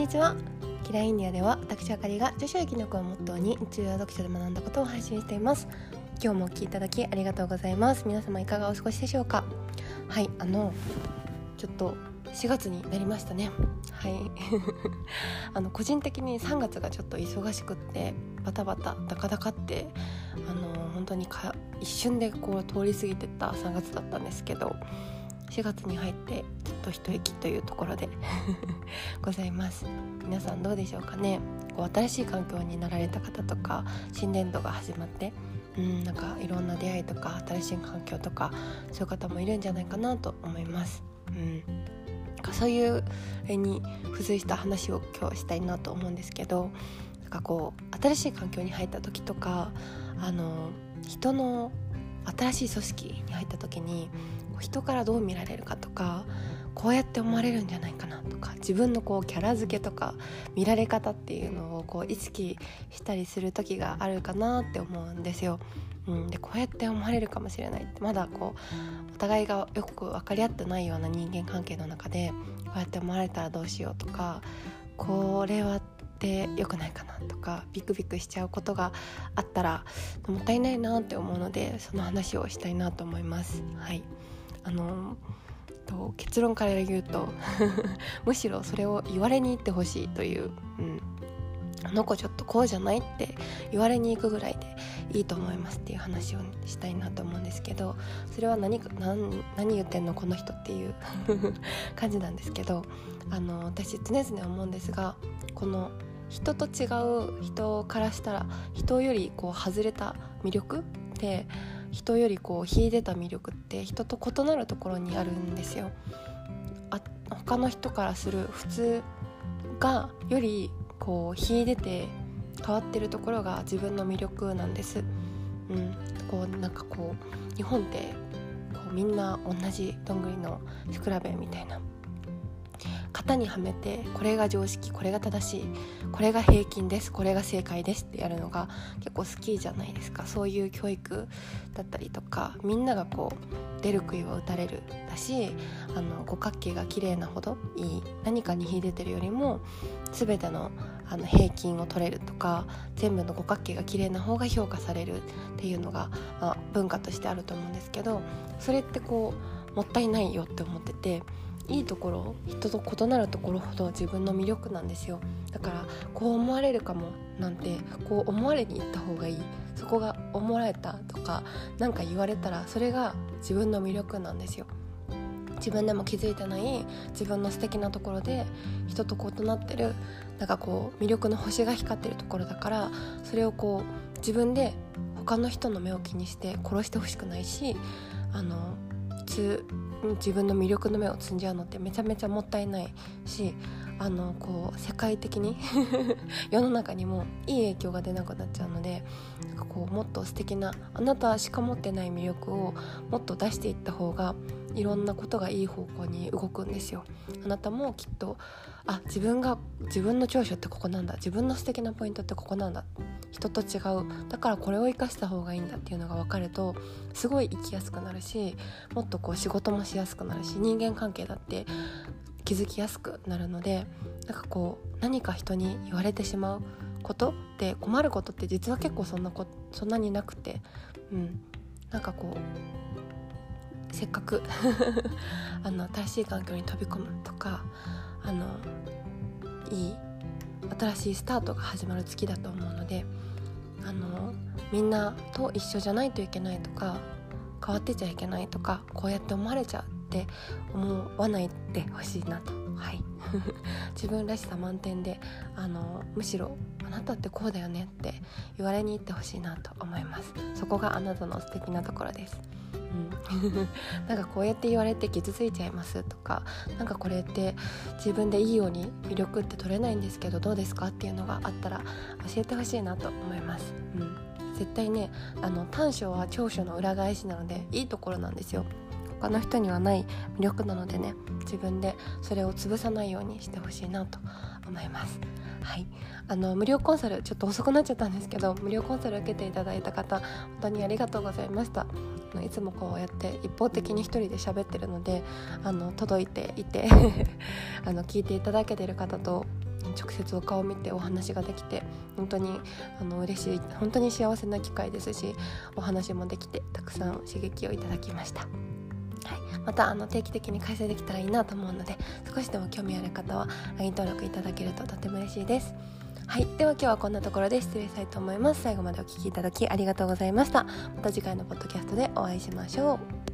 にちは。キラインディアでは私あかりが女子生き抜くをモットーに日常読書で学んだことを配信しています。今日もお聞きいただきありがとうございます。皆様いかがお過ごしでしょうか？はいあのちょっと4月になりましたね。はい。あの個人的に3月がちょっと忙しくってバタバタダカダカってあの本当にか一瞬でこう通り過ぎてった3月だったんですけど4月に入ってずっと一息というところで ございます。皆さんどうでしょうかね。こう新しい環境になられた方とか新年度が始まってうんなんかいろんな出会いとか新しい環境とかそういう方もいるんじゃないかなと思います。うん。そういうに付随した話を今日したいなと思うんですけどなんかこう新しい環境に入った時とかあの人の新しい組織に入った時に人からどう見られるかとかこうやって思われるんじゃないかなとか自分のこうキャラ付けとか見られ方っていうのをこう意識したりする時があるかなって思うんですよ。うん、でこうやって思われるかもしれないってまだこうお互いがよく分かり合ってないような人間関係の中でこうやって思われたらどうしようとかこれはって良くないかなとかビクビクしちゃうことがあったらもったいないなって思うのでその話をしたいなと思います。はいあのと結論から言うと むしろそれを言われに行ってほしいという、うん、あの子ちょっとこうじゃないって言われに行くぐらいでいいと思いますっていう話をしたいなと思うんですけどそれは何か何何言ってんのこの人っていう 感じなんですけどあの私常々思うんですがこの人と違う人からしたら人よりこう外れた魅力って人よりこう秀でた魅力って人と異なるところにあるんですよ。あ他の人からする普通がよりこう秀でて変わってるところが自分の魅力なんです。うん、こうなんかこう日本ってこうみんな同じどんぐりのシクラベみたいな型にはめてこれが常識これが正しいこれが平均ですこれが正解ですってやるのが結構好きじゃないですか。そういう教育だったりとかみんながこう出る杭は打たれるだしあの五角形が綺麗なほどいい何かに秀でてるよりも全てのあの平均を取れるとか全部の五角形が綺麗な方が評価されるっていうのが、まあ、文化としてあると思うんですけどそれってこうもったいないよって思ってていいところ人と異なるところほど自分の魅力なんですよ。だからこう思われるかもなんてこう思われに行った方がいい。そこが思われたとか何か言われたらそれが自分の魅力なんですよ。自分でも気づいてない自分の素敵なところで人と異なってるなんかこう魅力の星が光ってるところだからそれをこう自分で他の人の目を気にして殺してほしくないしあのつ自分の魅力の目を積んじゃうのってめちゃめちゃもったいないしあのこう世界的に 世の中にもいい影響が出なくなっちゃうのでこうもっと素敵なあなたしか持ってない魅力をもっと出していった方がいろんなことがいい方向に動くんですよ。あなたもきっとあ自分が自分の長所ってここなんだ自分の素敵なポイントってここなんだ人と違う。だからこれを生かした方がいいんだっていうのが分かるとすごい生きやすくなるしもっとこう仕事もしやすくなるし人間関係だって気づきやすくなるのでなんかこう何か人に言われてしまうことって困ることって実は結構そんなこそんなになくてうん。なんかこうせっかく あの新しい環境に飛び込むとかあのいい新しいスタートが始まる月だと思であのみんなと一緒じゃないといけないとか変わってちゃいけないとかこうやって思われちゃうって思わないでほしいなと。はい。自分らしさ満点であのむしろあなたってこうだよねって言われに行ってほしいなと思います。そこがあなたの素敵なところです。うん、なんかこうやって言われて傷ついちゃいますとかなんかこれって自分でいいように魅力って取れないんですけどどうですかっていうのがあったら教えてほしいなと思います、うん、絶対ねあの短所は長所の裏返しなのでいいところなんですよ他の人にはない魅力なのでね自分でそれを潰さないようにしてほしいなと思います。はい。あの無料コンサルちょっと遅くなっちゃったんですけど無料コンサル受けていただいた方本当にありがとうございました。いつもこうやって一方的に一人で喋ってるのであの届いていて あの聞いていただけてる方と直接お顔を見てお話ができて本当にあの嬉しい本当に幸せな機会ですしお話もできてたくさん刺激をいただきました。はい、またあの定期的に開催できたらいいなと思うので少しでも興味ある方は LINE 登録いただけるととても嬉しいです。はい。では今日はこんなところで失礼したいと思います。最後までお聴きいただきありがとうございました。また次回のポッドキャストでお会いしましょう。